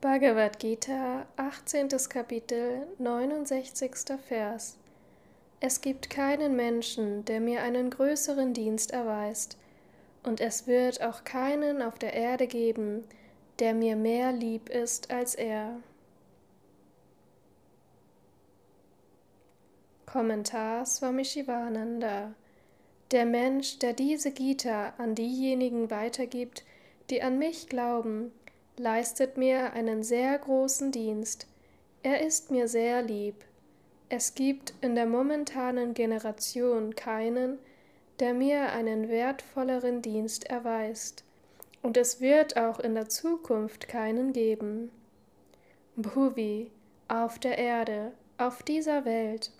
Bhagavad Gita, 18. Kapitel, 69. Vers. Es gibt keinen Menschen, der mir einen größeren Dienst erweist, und es wird auch keinen auf der Erde geben, der mir mehr lieb ist als er. Kommentar Swami Shivananda Der Mensch, der diese Gita an diejenigen weitergibt, die an mich glauben, leistet mir einen sehr großen Dienst. Er ist mir sehr lieb. Es gibt in der momentanen Generation keinen, der mir einen wertvolleren Dienst erweist, und es wird auch in der Zukunft keinen geben. Bhuvi, auf der Erde, auf dieser Welt,